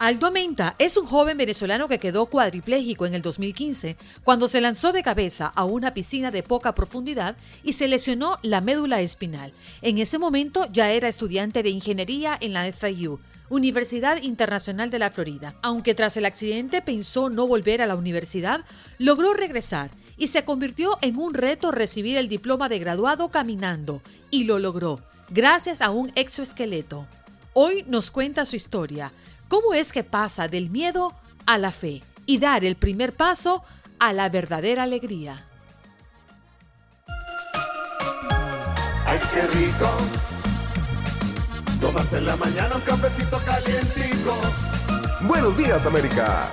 Aldo Menta es un joven venezolano que quedó cuadripléjico en el 2015 cuando se lanzó de cabeza a una piscina de poca profundidad y se lesionó la médula espinal. En ese momento ya era estudiante de ingeniería en la FIU, Universidad Internacional de la Florida. Aunque tras el accidente pensó no volver a la universidad, logró regresar y se convirtió en un reto recibir el diploma de graduado caminando, y lo logró, gracias a un exoesqueleto. Hoy nos cuenta su historia, cómo es que pasa del miedo a la fe y dar el primer paso a la verdadera alegría. ¡Ay, qué rico! Tomarse en la mañana un cafecito calientico. Buenos días, América.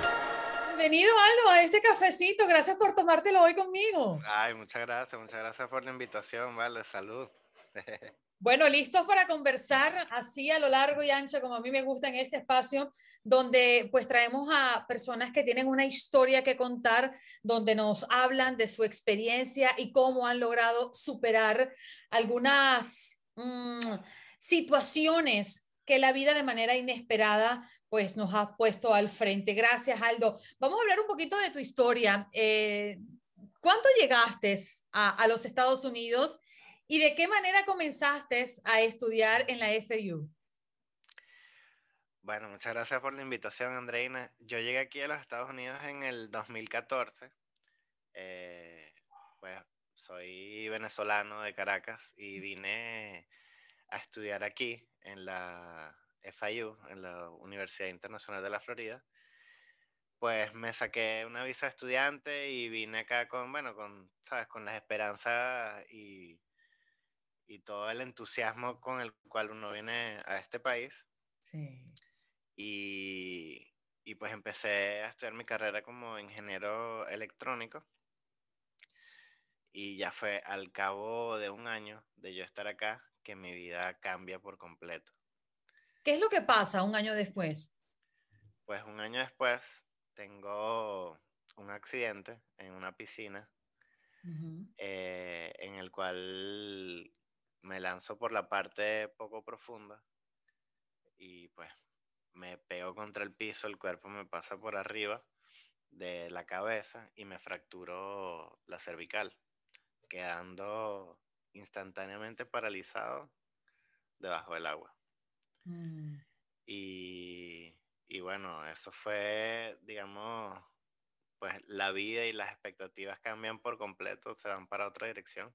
Bienvenido, Aldo, a este cafecito. Gracias por tomártelo hoy conmigo. Ay, muchas gracias, muchas gracias por la invitación, vale, salud. Bueno, listos para conversar así a lo largo y ancho, como a mí me gusta en este espacio, donde pues traemos a personas que tienen una historia que contar, donde nos hablan de su experiencia y cómo han logrado superar algunas mm, situaciones que la vida de manera inesperada pues nos ha puesto al frente. Gracias, Aldo. Vamos a hablar un poquito de tu historia. Eh, ¿Cuánto llegaste a los Estados Unidos? ¿Y de qué manera comenzaste a estudiar en la FU? Bueno, muchas gracias por la invitación, Andreina. Yo llegué aquí a los Estados Unidos en el 2014. Eh, pues soy venezolano de Caracas y vine a estudiar aquí en la FIU, en la Universidad Internacional de la Florida. Pues me saqué una visa de estudiante y vine acá con, bueno, con, sabes, con las esperanzas y y todo el entusiasmo con el cual uno viene a este país. Sí. Y, y pues empecé a estudiar mi carrera como ingeniero electrónico. Y ya fue al cabo de un año de yo estar acá que mi vida cambia por completo. ¿Qué es lo que pasa un año después? Pues un año después tengo un accidente en una piscina eh, en el cual me lanzo por la parte poco profunda y pues me pego contra el piso, el cuerpo me pasa por arriba de la cabeza y me fracturó la cervical, quedando instantáneamente paralizado debajo del agua. Mm. Y, y bueno, eso fue, digamos, pues la vida y las expectativas cambian por completo, se van para otra dirección.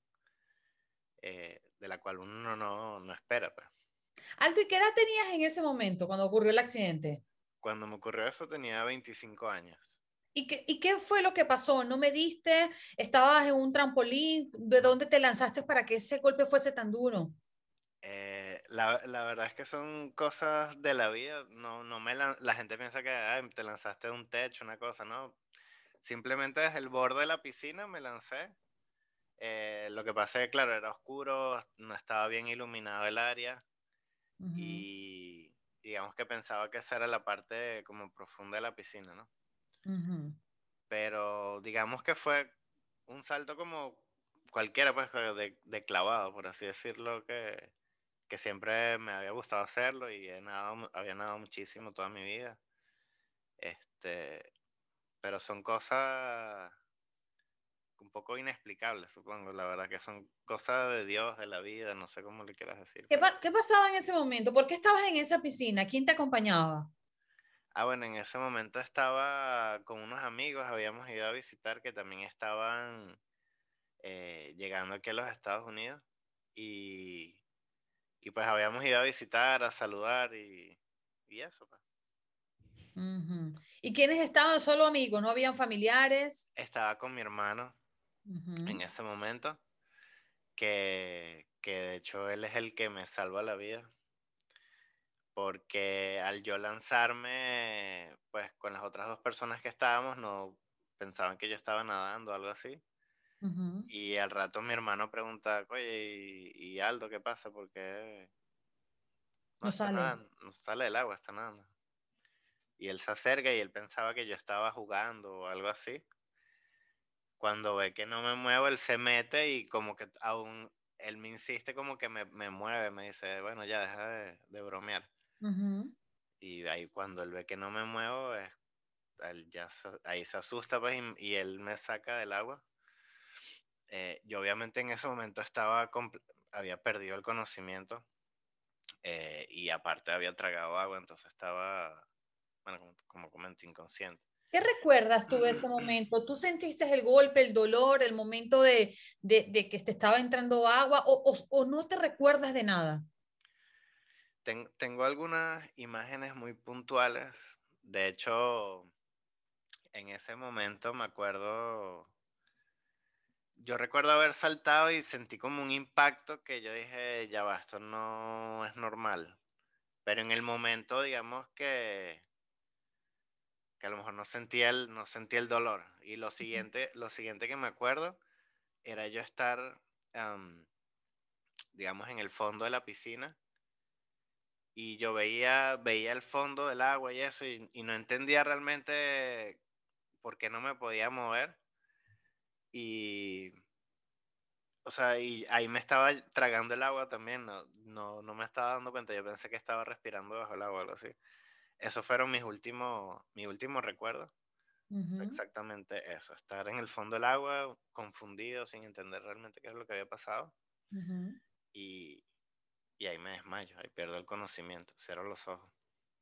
Eh, de la cual uno no, no espera. Pues. Alto, ¿y qué edad tenías en ese momento cuando ocurrió el accidente? Cuando me ocurrió eso tenía 25 años. ¿Y qué, ¿Y qué fue lo que pasó? ¿No me diste? ¿Estabas en un trampolín? ¿De dónde te lanzaste para que ese golpe fuese tan duro? Eh, la, la, verdad es que son cosas de la vida. No, no me la gente piensa que te lanzaste de un techo, una cosa, ¿no? Simplemente desde el borde de la piscina me lancé eh, lo que pasa es que, claro, era oscuro, no estaba bien iluminado el área y digamos que pensaba que esa era la parte como profunda de la piscina, ¿no? Pero digamos que fue un salto como cualquiera, pues, de, de clavado, por así decirlo, que, que, siempre me había gustado hacerlo y he nadado, había nadado muchísimo toda mi vida. Este, pero son cosas un poco inexplicable, supongo. La verdad que son cosas de Dios, de la vida, no sé cómo le quieras decir. ¿Qué, ¿Qué, pasaba en ese momento? ¿Por qué estabas en esa piscina? ¿Quién te acompañaba? Ah, bueno, en ese momento estaba con unos amigos, habíamos ido a visitar que también estaban eh, llegando aquí a los Estados Unidos y, y, pues habíamos ido a visitar, a saludar y, y eso. Pues. ¿Y quiénes estaban? ¿Solo amigos? ¿No habían familiares? Estaba con mi hermano en ese momento, que, que, de hecho él es el que me salva la vida, porque al yo lanzarme, pues con las otras dos personas que estábamos, no pensaban que yo estaba nadando o algo así. Y al rato mi hermano pregunta, oye, ¿y, Aldo qué pasa? Porque no, sale. no sale del agua, está nadando. Y él se acerca y él pensaba que yo estaba jugando o algo así. Cuando ve que no me muevo, él se mete y como que aún él me insiste como que me, mueve, me dice, bueno, ya deja de, bromear. Y ahí cuando él ve que no me muevo, él ya ahí se asusta pues, y, él me saca del agua. Eh, yo obviamente en ese momento estaba, había perdido el conocimiento eh, y aparte había tragado agua, entonces estaba, bueno, como, como comento, inconsciente. ¿Qué recuerdas tú de ese momento? ¿Tú sentiste el golpe, el dolor, el momento de, que te estaba entrando agua o, no te recuerdas de nada? tengo algunas imágenes muy puntuales. De hecho, en ese momento me acuerdo, yo recuerdo haber saltado y sentí como un impacto que yo dije, ya va, esto no es normal. Pero en el momento, digamos que que a lo mejor no sentía el, no sentía el dolor. Y lo siguiente, lo siguiente que me acuerdo era yo estar, digamos, en el fondo de la piscina y yo veía, veía el fondo del agua y eso y, no entendía realmente por qué no me podía mover. Y, o sea, y ahí me estaba tragando el agua también, no, no, no me estaba dando cuenta, yo pensé que estaba respirando bajo el agua o algo así esos fueron mis últimos, mi último recuerdos. Exactamente eso, estar en el fondo del agua, confundido, sin entender realmente qué es lo que había pasado. y, y, ahí me desmayo, ahí pierdo el conocimiento, cierro los ojos.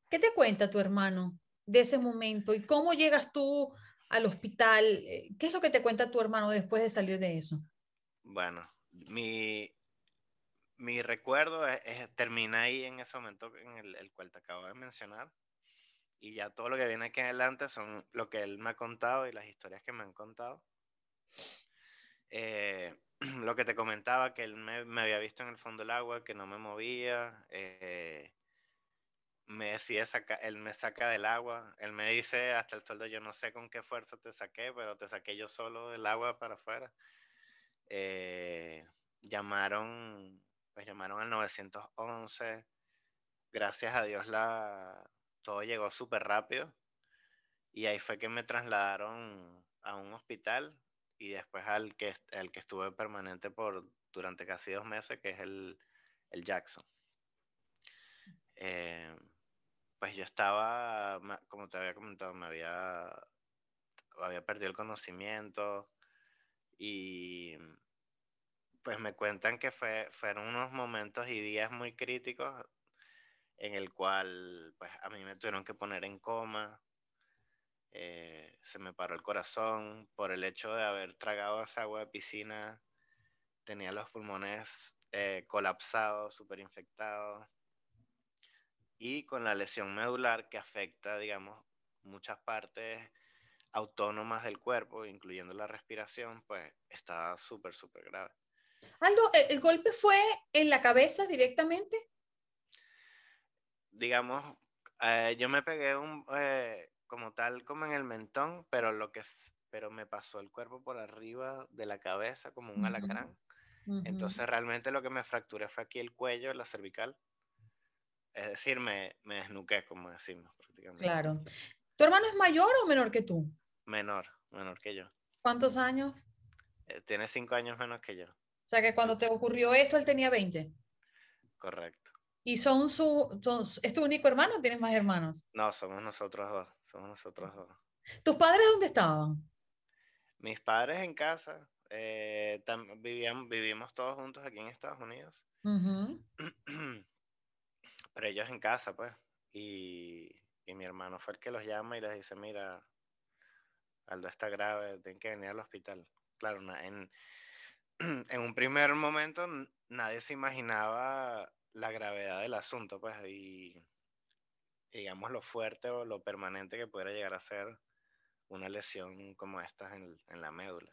¿Qué te cuenta tu hermano de ese momento y cómo llegas tú al hospital? Eh, ¿Qué es lo que te cuenta tu hermano después de salir de eso? Bueno, mi, mi recuerdo termina ahí en ese momento en el, el, cual te acabo de mencionar y ya todo lo que viene aquí adelante son lo que él me ha contado y las historias que me han contado. Eh, lo que te comentaba, que él me, me, había visto en el fondo del agua, que no me movía, eh, me decía, saca, él me saca del agua, él me dice hasta el sueldo, yo no sé con qué fuerza te saqué, pero te saqué yo solo del agua para afuera. Eh, llamaron, pues llamaron al 911, gracias a Dios la, todo llegó súper rápido y ahí fue que me trasladaron a un hospital y después al que, al que estuve permanente por durante casi dos meses, que es el, Jackson. Eh, pues yo estaba, como te había comentado, me había, había perdido el conocimiento y pues me cuentan que fue, fueron unos momentos y días muy críticos en el cual pues a mí me tuvieron que poner en coma, eh, se me paró el corazón por el hecho de haber tragado esa agua de piscina, tenía los pulmones eh, colapsados, súper infectados, y con la lesión medular que afecta, digamos, muchas partes autónomas del cuerpo, incluyendo la respiración, pues está súper, súper grave. Aldo, ¿el golpe fue en la cabeza directamente? Digamos, eh, yo me pegué un, eh, como tal, como en el mentón, pero lo que pero me pasó el cuerpo por arriba de la cabeza como un alacrán. Entonces realmente lo que me fracturé fue aquí el cuello, la cervical. Es decir, me, me desnuqué, como decimos prácticamente. Claro. ¿Tu hermano es mayor o menor que tú? Menor, menor que yo. ¿Cuántos años? Eh, tiene cinco años menos que yo. O sea que cuando te ocurrió esto, él tenía 20. Correcto. ¿Y son su, es tu único hermano o tienes más hermanos? No, somos nosotros dos, somos nosotros dos. ¿Tus padres dónde estaban? Mis padres en casa, eh, vivían, vivimos todos juntos aquí en Estados Unidos. Pero ellos en casa, pues. Y, y, mi hermano fue el que los llama y les dice, mira, Aldo está grave, tienen que venir al hospital. Claro, en, en un primer momento nadie se imaginaba la gravedad del asunto, pues, y digamos lo fuerte o lo permanente que pudiera llegar a ser una lesión como esta en, la médula.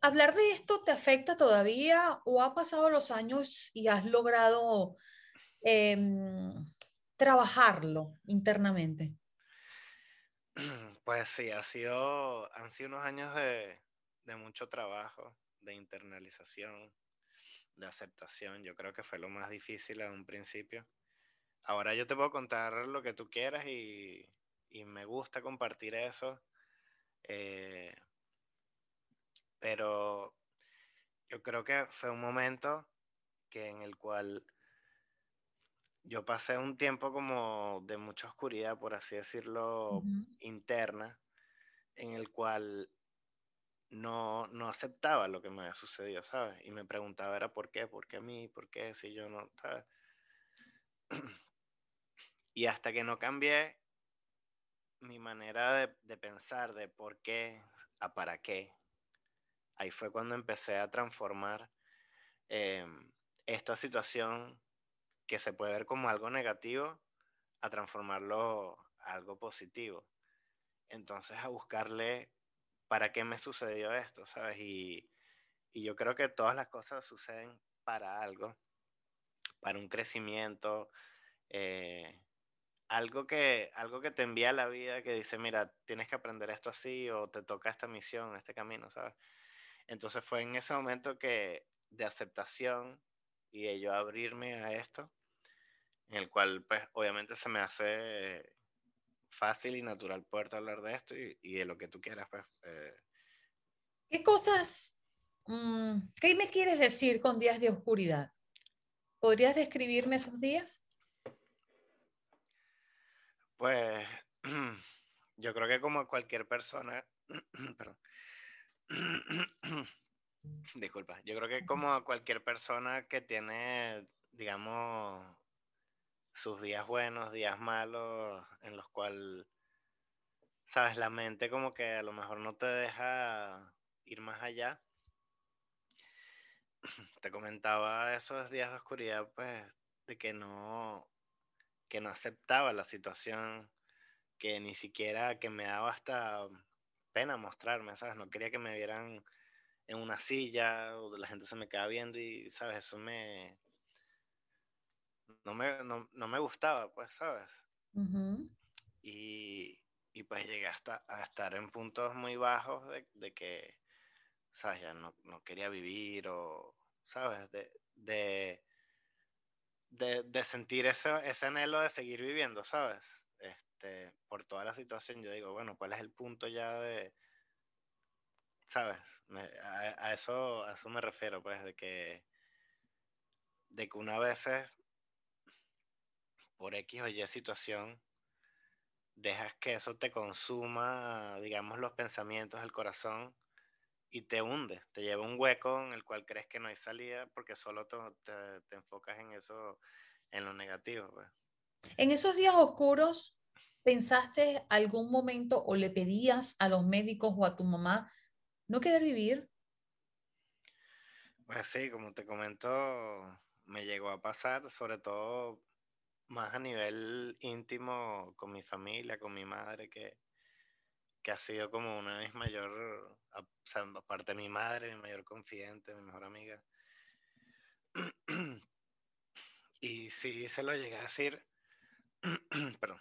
¿hablar de esto te afecta todavía o ha pasado los años y has logrado em, trabajarlo internamente? Pues sí, ha sido, han sido unos años de, de mucho trabajo, de internalización, de aceptación. Yo creo que fue lo más difícil en un principio. Ahora yo te puedo contar lo que tú quieras y, y me gusta compartir eso. Eh, pero yo creo que fue un momento que en el cual yo pasé un tiempo como de mucha oscuridad, por así decirlo, interna, en el cual no, no aceptaba lo que me había sucedido, ¿sabes? Y me preguntaba era por qué, por qué a mí, por qué si yo no, ¿sabes? y hasta que no cambié mi manera de, pensar de por qué a para qué, ahí fue cuando empecé a transformar em, esta situación que se puede ver como algo negativo a transformarlo a algo positivo. Entonces a buscarle para qué me sucedió esto, ¿sabes? Y, yo creo que todas las cosas suceden para algo, para un crecimiento, eh, algo que, algo que te envía la vida que dice, mira, tienes que aprender esto así o te toca esta misión, este camino, ¿sabes? Entonces fue en ese momento que de aceptación y de yo abrirme a esto, en el cual pues obviamente se me hace fácil y natural poder hablar de esto y, de lo que tú quieras, pues. Eh. ¿Qué cosas, mm, qué me quieres decir con días de oscuridad? ¿Podrías describirme esos días? Pues yo creo que como cualquier persona, perdón, disculpa, yo creo que como cualquier persona que tiene, digamos, sus días buenos, días malos, en los cuales, sabes, la mente como que a lo mejor no te deja ir más allá. Te comentaba esos días de oscuridad, pues, de que no, que no aceptaba la situación, que ni siquiera, que me daba hasta pena mostrarme, ¿sabes? No quería que me vieran en una silla o la gente se me quedaba viendo y, ¿sabes? Eso me, no me, no, me gustaba, pues, ¿sabes? y, y, pues llegué hasta a estar en puntos muy bajos de, que, ¿sabes? Ya no, quería vivir o, ¿sabes? De, de, de, sentir ese, ese anhelo de seguir viviendo, ¿sabes? Este, por toda la situación, yo digo, bueno, ¿cuál es el punto ya de, ¿sabes? a, eso, a eso me refiero, pues, de que, de que una vez por X o Y situación, dejas que eso te consuma, digamos, los pensamientos, el corazón, y te hunde, te lleva un hueco en el cual crees que no hay salida porque solo te, te, enfocas en eso, en lo negativo. Pues. En esos días oscuros, ¿pensaste algún momento o le pedías a los médicos o a tu mamá no querer vivir? Pues sí, como te comento, me llegó a pasar, sobre todo más a nivel íntimo con mi familia, con mi madre, que, que ha sido como una de mis mayor, o sea, aparte de mi madre, mi mayor confidente, mi mejor amiga. y sí, se lo llegué a decir, perdón.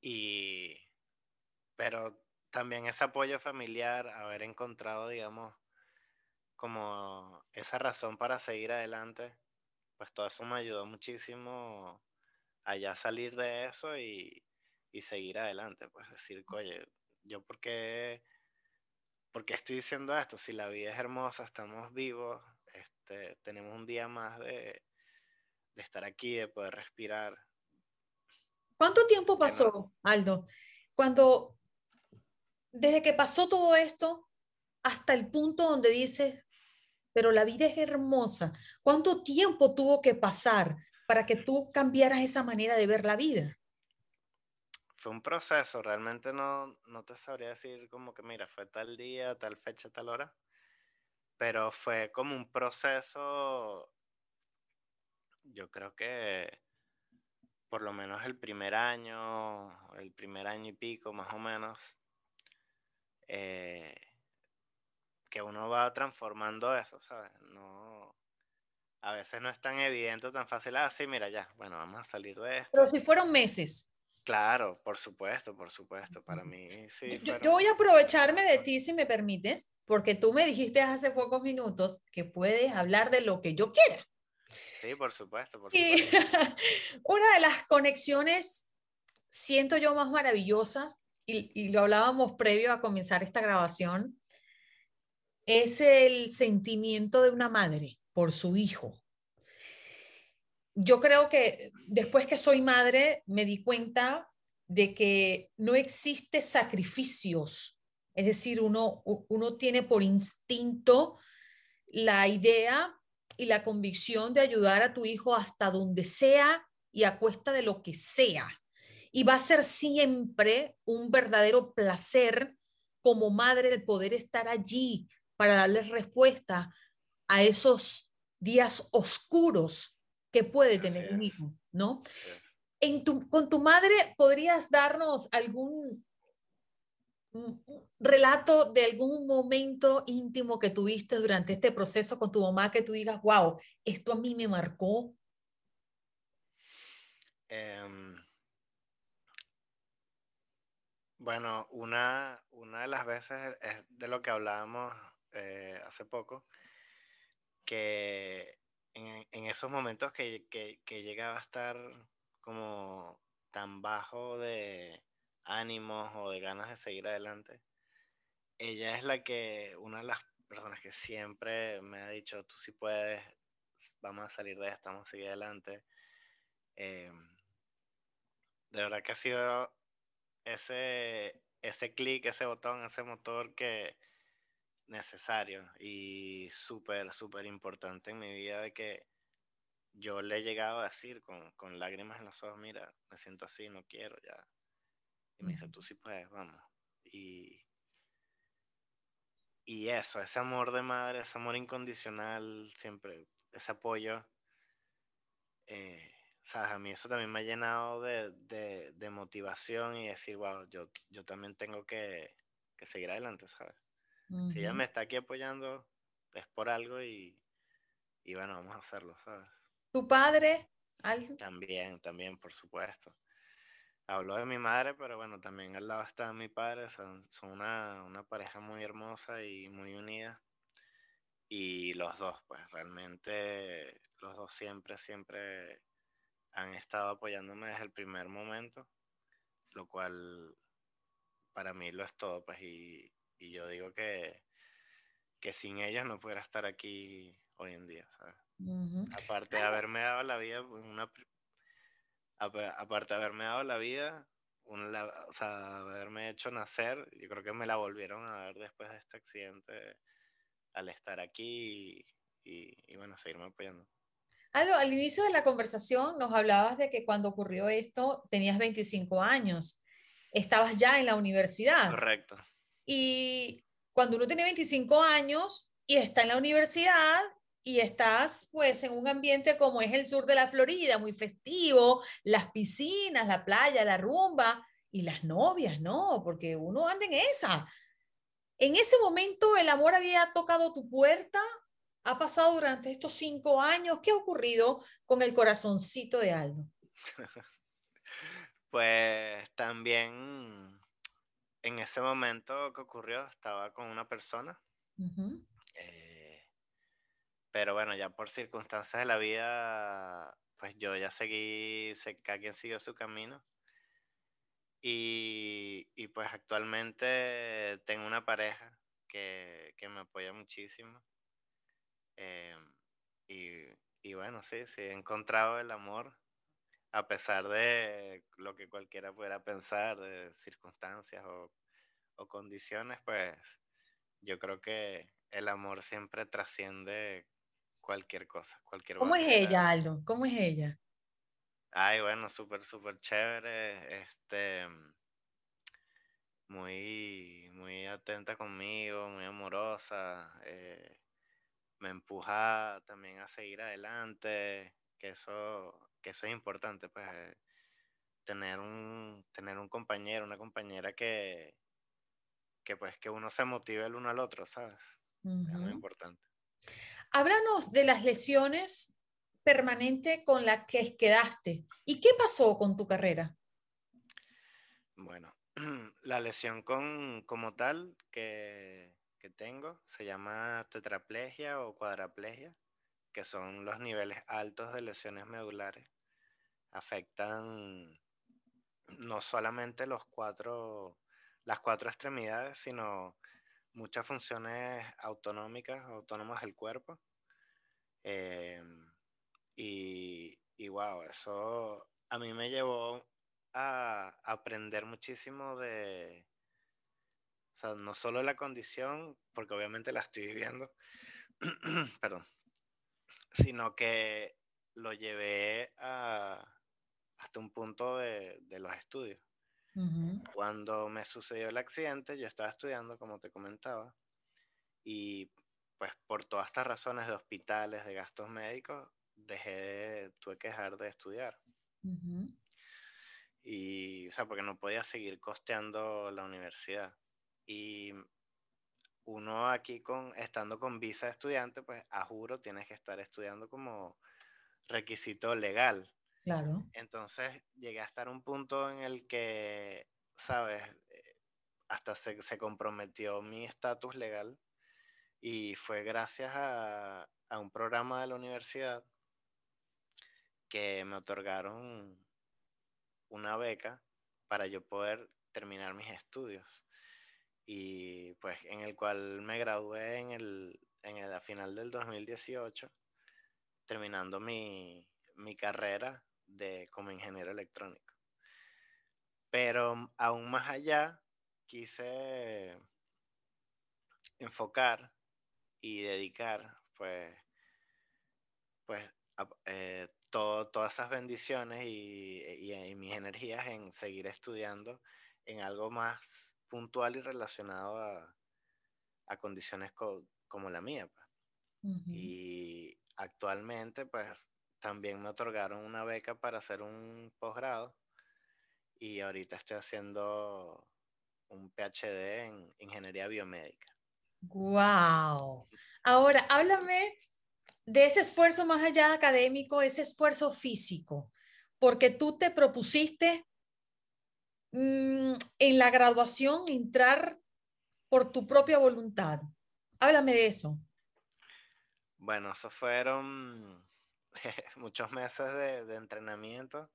Y, pero también ese apoyo familiar, haber encontrado, digamos, como esa razón para seguir adelante, pues todo eso me ayudó muchísimo a ya salir de eso y, seguir adelante. Pues decir, oye, yo por qué, estoy diciendo esto? Si la vida es hermosa, estamos vivos, este, tenemos un día más de, estar aquí, de poder respirar. ¿Cuánto tiempo pasó, Aldo? Cuando, desde que pasó todo esto hasta el punto donde dices, pero la vida es hermosa. ¿Cuánto tiempo tuvo que pasar para que tú cambiaras esa manera de ver la vida? Fue un proceso, realmente no, no te sabría decir como que, mira, fue tal día, tal fecha, tal hora, pero fue como un proceso, yo creo que por lo menos el primer año, el primer año y pico más o menos, eh, que uno va transformando eso, ¿sabes? No, a veces no es tan evidente, tan fácil, ah, sí, mira, ya, bueno, vamos a salir de esto. Pero si fueron meses. Claro, por supuesto, por supuesto, para mí sí. Yo, yo voy a aprovecharme de ti, si me permites, porque tú me dijiste hace pocos minutos que puedes hablar de lo que yo quiera. Sí, por supuesto, por supuesto. Y una de las conexiones, siento yo, más maravillosas, y, y lo hablábamos previo a comenzar esta grabación, es el sentimiento de una madre por su hijo. Yo creo que después que soy madre me di cuenta de que no existe sacrificios, es decir, uno, uno tiene por instinto la idea y la convicción de ayudar a tu hijo hasta donde sea y a cuesta de lo que sea. Y va a ser siempre un verdadero placer como madre el poder estar allí para darles respuesta a esos días oscuros que puede tener un hijo, ¿no? En tu, con tu madre, ¿podrías darnos algún relato de algún momento íntimo que tuviste durante este proceso con tu mamá que tú digas, wow, esto a mí me marcó? Em, bueno, una, una de las veces es de lo que hablábamos eh, hace poco, que en, esos momentos que, llegaba a estar como tan bajo de ánimos o de ganas de seguir adelante, ella es la que, una de las personas que siempre me ha dicho, tú sí puedes, vamos a salir de esta, vamos a seguir adelante. Em, de verdad que ha sido ese, ese clic, ese botón, ese motor que, necesario y súper, súper importante en mi vida de que yo le he llegado a decir con, con, lágrimas en los ojos, mira, me siento así, no quiero ya. Y me dice, tú sí puedes, vamos. Y, y eso, ese amor de madre, ese amor incondicional, siempre, ese apoyo, eh, ¿sabes? A mí eso también me ha llenado de, de, de motivación y decir, wow, yo, yo también tengo que, que seguir adelante, ¿sabes? Si ella me está aquí apoyando, es por algo y, y bueno, vamos a hacerlo, ¿sabes? ¿Tu padre? También, también, por supuesto. Habló de mi madre, pero bueno, también al lado está mi padre. Son, son una, una, pareja muy hermosa y muy unida. Y los dos, pues realmente, los dos siempre, siempre han estado apoyándome desde el primer momento, lo cual para mí lo es todo, pues, y, y yo digo que, que sin ellas no pudiera estar aquí hoy en día, ¿sabes? Aparte de haberme dado la vida, una, aparte de haberme dado la vida, una, o sea, haberme hecho nacer, yo creo que me la volvieron a dar después de este accidente al estar aquí y, y, bueno, seguirme apoyando. Aldo, al inicio de la conversación nos hablabas de que cuando ocurrió esto tenías 25 años, estabas ya en la universidad. Correcto. Y cuando uno tiene 25 años y está en la universidad y estás pues en un ambiente como es el sur de la Florida, muy festivo, las piscinas, la playa, la rumba y las novias, ¿no? Porque uno anda en esa. En ese momento el amor había tocado tu puerta, ha pasado durante estos cinco años. ¿Qué ha ocurrido con el corazoncito de Aldo? pues también en ese momento que ocurrió estaba con una persona. Eh, pero bueno, ya por circunstancias de la vida, pues yo ya seguí, cada quien siguió su camino. Y, y, pues actualmente tengo una pareja que, que me apoya muchísimo. Eh, y, y, bueno, sí, sí, he encontrado el amor a pesar de lo que cualquiera pudiera pensar, de circunstancias o, condiciones, pues yo creo que el amor siempre trasciende cualquier cosa, cualquier ¿Cómo es ella, Aldo? ¿Cómo es ella? Ay, bueno, súper, súper chévere, este, muy, muy atenta conmigo, muy amorosa, eh, me empuja también a seguir adelante, que eso que eso es importante, pues eh, tener un, tener un compañero, una compañera que, que pues que uno se motive el uno al otro, ¿sabes? Es muy importante. Háblanos de las lesiones permanentes con las que quedaste. ¿Y qué pasó con tu carrera? Bueno, la lesión con, como tal que, que tengo se llama tetraplegia o cuadraplegia, que son los niveles altos de lesiones medulares. Afectan no solamente los cuatro, las cuatro extremidades, sino muchas funciones autonómicas, autónomas del cuerpo. Em, y, y wow, eso a mí me llevó a aprender muchísimo de, o sea, no solo la condición, porque obviamente la estoy viviendo, perdón, sino que lo llevé a, hasta un punto de, de los estudios. Cuando me sucedió el accidente, yo estaba estudiando, como te comentaba, y pues por todas estas razones de hospitales, de gastos médicos, dejé tuve que dejar de estudiar. Y, o sea, porque no podía seguir costeando la universidad. Y uno aquí con, estando con visa de estudiante, pues a juro tienes que estar estudiando como requisito legal. Claro. Entonces llegué a estar un punto en el que, ¿sabes? Eh, hasta se, se comprometió mi estatus legal y fue gracias a, a, un programa de la universidad que me otorgaron una beca para yo poder terminar mis estudios y pues en el cual me gradué en el, en el final del 2018 terminando mi, mi carrera de, como ingeniero electrónico. Pero aún más allá, quise enfocar y dedicar, pues, pues eh, todas esas bendiciones y, y, mis energías en seguir estudiando en algo más puntual y relacionado a, a condiciones como la mía. Pues. Y actualmente, pues, también me otorgaron una beca para hacer un posgrado y ahorita estoy haciendo un PhD en ingeniería biomédica. ¡Wow! Ahora, háblame de ese esfuerzo más allá académico, ese esfuerzo físico, porque tú te propusiste mm, en la graduación entrar por tu propia voluntad. Háblame de eso. Bueno, eso fueron muchos meses de, entrenamiento.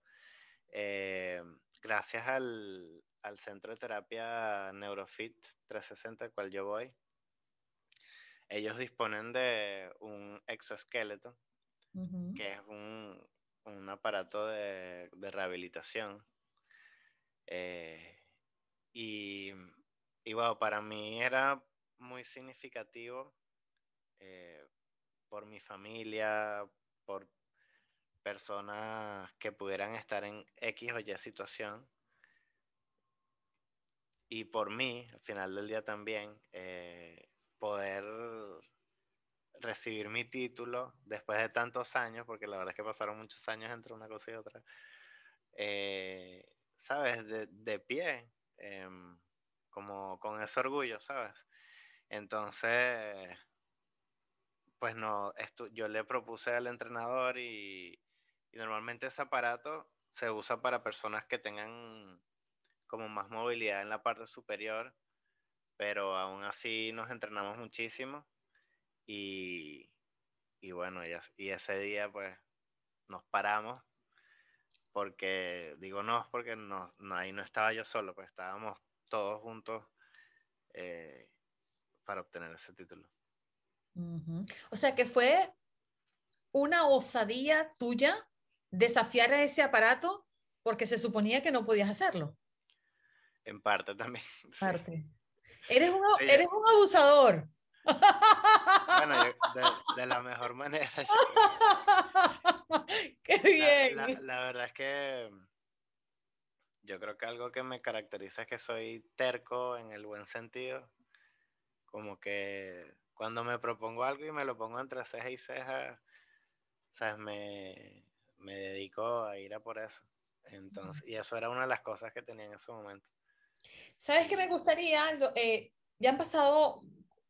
Eh, gracias al, centro de terapia Neurofit 360, al cual yo voy, ellos disponen de un exoesqueleto, que es un, aparato de, rehabilitación. Eh, y, y bueno, para mí era muy significativo eh, por mi familia, por personas que pudieran estar en X o Y situación. Y por mí, al final del día también, eh, poder recibir mi título después de tantos años, porque la verdad es que pasaron muchos años entre una cosa y otra, ¿sabes? De, de pie, em, como con ese orgullo, ¿sabes? Entonces, pues no, esto, yo le propuse al entrenador y, normalmente ese aparato se usa para personas que tengan como más movilidad en la parte superior, pero aún así nos entrenamos muchísimo y, y bueno, y, y ese día pues nos paramos porque, digo no, porque no, ahí no estaba yo solo, pues estábamos todos juntos eh, para obtener ese título. O sea que fue una osadía tuya desafiar a ese aparato porque se suponía que no podías hacerlo. En parte también. Parte. Eres, un, eres un abusador. Bueno, de, la mejor manera. Qué bien. La, la, verdad es que yo creo que algo que me caracteriza es que soy terco en el buen sentido. Como que cuando me propongo algo y me lo pongo entre ceja y ceja, ¿sabes? Me, me dedico a ir a por eso. Entonces, y eso era una de las cosas que tenía en ese momento. ¿Sabes qué me gustaría? Eh, ya han pasado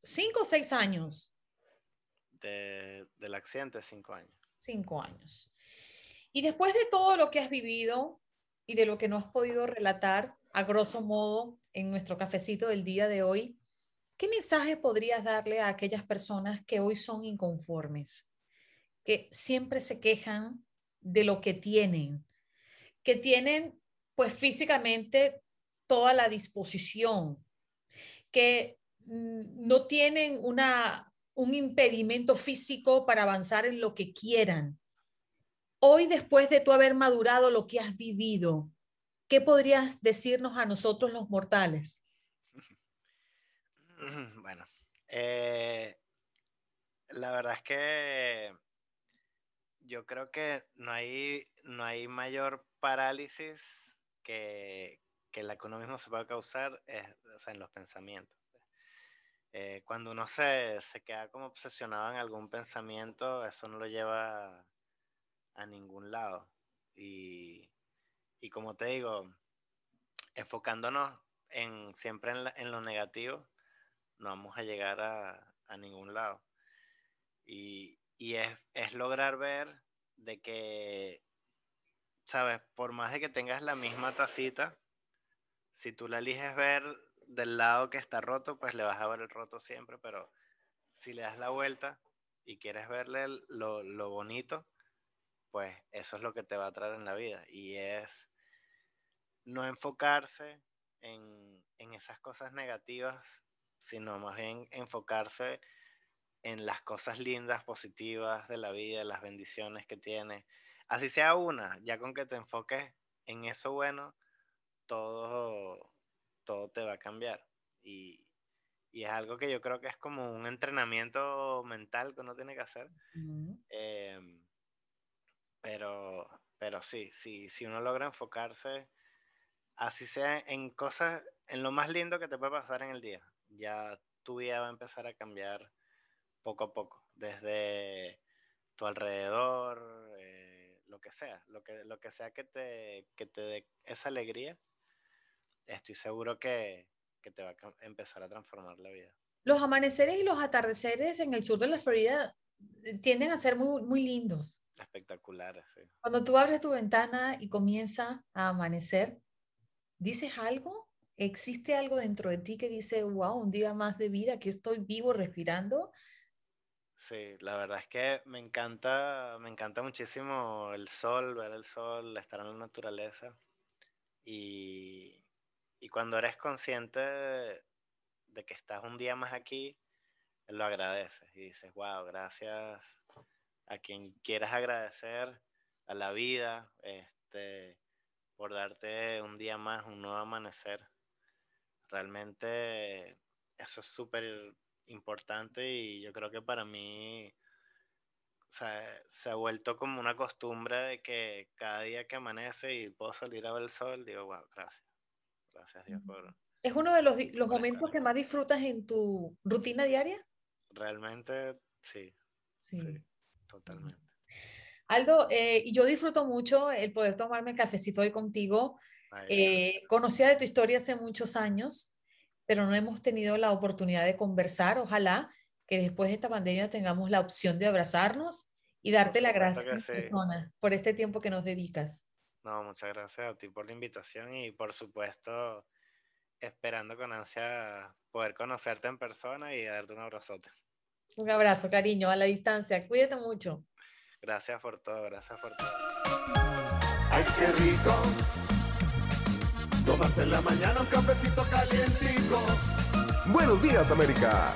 cinco o seis años. del accidente, cinco años. Cinco años. Y después de todo lo que has vivido y de lo que no has podido relatar, a grosso modo, en nuestro cafecito del día de hoy, ¿qué mensaje podrías darle a aquellas personas que hoy son inconformes, que siempre se quejan de lo que tienen, que tienen pues físicamente toda la disposición, que no tienen una, un impedimento físico para avanzar en lo que quieran. Hoy, después de tú haber madurado lo que has vivido, ¿qué podrías decirnos a nosotros los mortales? Bueno, eh, la verdad es que yo creo que no hay, no hay mayor parálisis que, que la que uno mismo se puede causar en los pensamientos. Eh, cuando uno se, se, queda como obsesionado en algún pensamiento, eso no lo lleva a ningún lado. Y, y como te digo, enfocándonos en, siempre en, en, lo negativo, no vamos a llegar a, a ningún lado. Y, y es, es, lograr ver de que, sabes, por más de que tengas la misma tacita, si tú la eliges ver del lado que está roto, pues le vas a ver el roto siempre, pero si le das la vuelta y quieres verle lo, lo bonito, pues eso es lo que te va a traer en la vida. Y es no enfocarse en, en esas cosas negativas, sino más bien enfocarse en las cosas lindas, positivas de la vida, las bendiciones que tiene. Así sea una, ya con que te enfoques en eso bueno, todo, todo te va a cambiar. Y, y, es algo que yo creo que es como un entrenamiento mental que uno tiene que hacer. Em, pero, pero sí, sí, si uno logra enfocarse, así sea en cosas, en lo más lindo que te puede pasar en el día, ya tu vida va a empezar a cambiar poco a poco, desde tu alrededor, eh, lo que sea, lo que, lo que sea que te, que te dé esa alegría, estoy seguro que, que te va a empezar a transformar la vida. Los amaneceres y los atardeceres en el sur de la Florida eh, tienden a ser muy, muy lindos. Espectaculares, sí. Cuando tú abres tu ventana y comienza a amanecer, ¿dices algo? ¿Existe algo dentro de ti que dice, wow, un día más de vida, que estoy vivo, respirando? Sí, la verdad es que me encanta, me encanta muchísimo el sol, ver el sol, estar en la naturaleza. Y, y cuando eres consciente de, que estás un día más aquí, lo agradeces y dices, wow, gracias a quien quieras agradecer, a la vida, este, por darte un día más, un nuevo amanecer. Realmente eso es súper importante y yo creo que para mí se ha vuelto como una costumbre de que cada día que amanece y puedo salir a ver el sol, digo, wow, gracias. Gracias Dios por... ¿Es uno de los, los momentos que más disfrutas en tu rutina diaria? Realmente sí. Sí. totalmente. Aldo, eh, yo disfruto mucho el poder tomarme cafecito hoy contigo. Eh, conocía de tu historia hace muchos años, pero no hemos tenido la oportunidad de conversar. Ojalá que después de esta pandemia tengamos la opción de abrazarnos y darte la gracia persona por este tiempo que nos dedicas. No, muchas gracias a ti por la invitación y por supuesto esperando con ansia poder conocerte en persona y darte un abrazote. Un abrazo, cariño, a la distancia. Cuídate mucho. Gracias por todo, gracias por todo. Ay, qué rico. Tomarse en la mañana un cafecito calientico. Buenos días, América.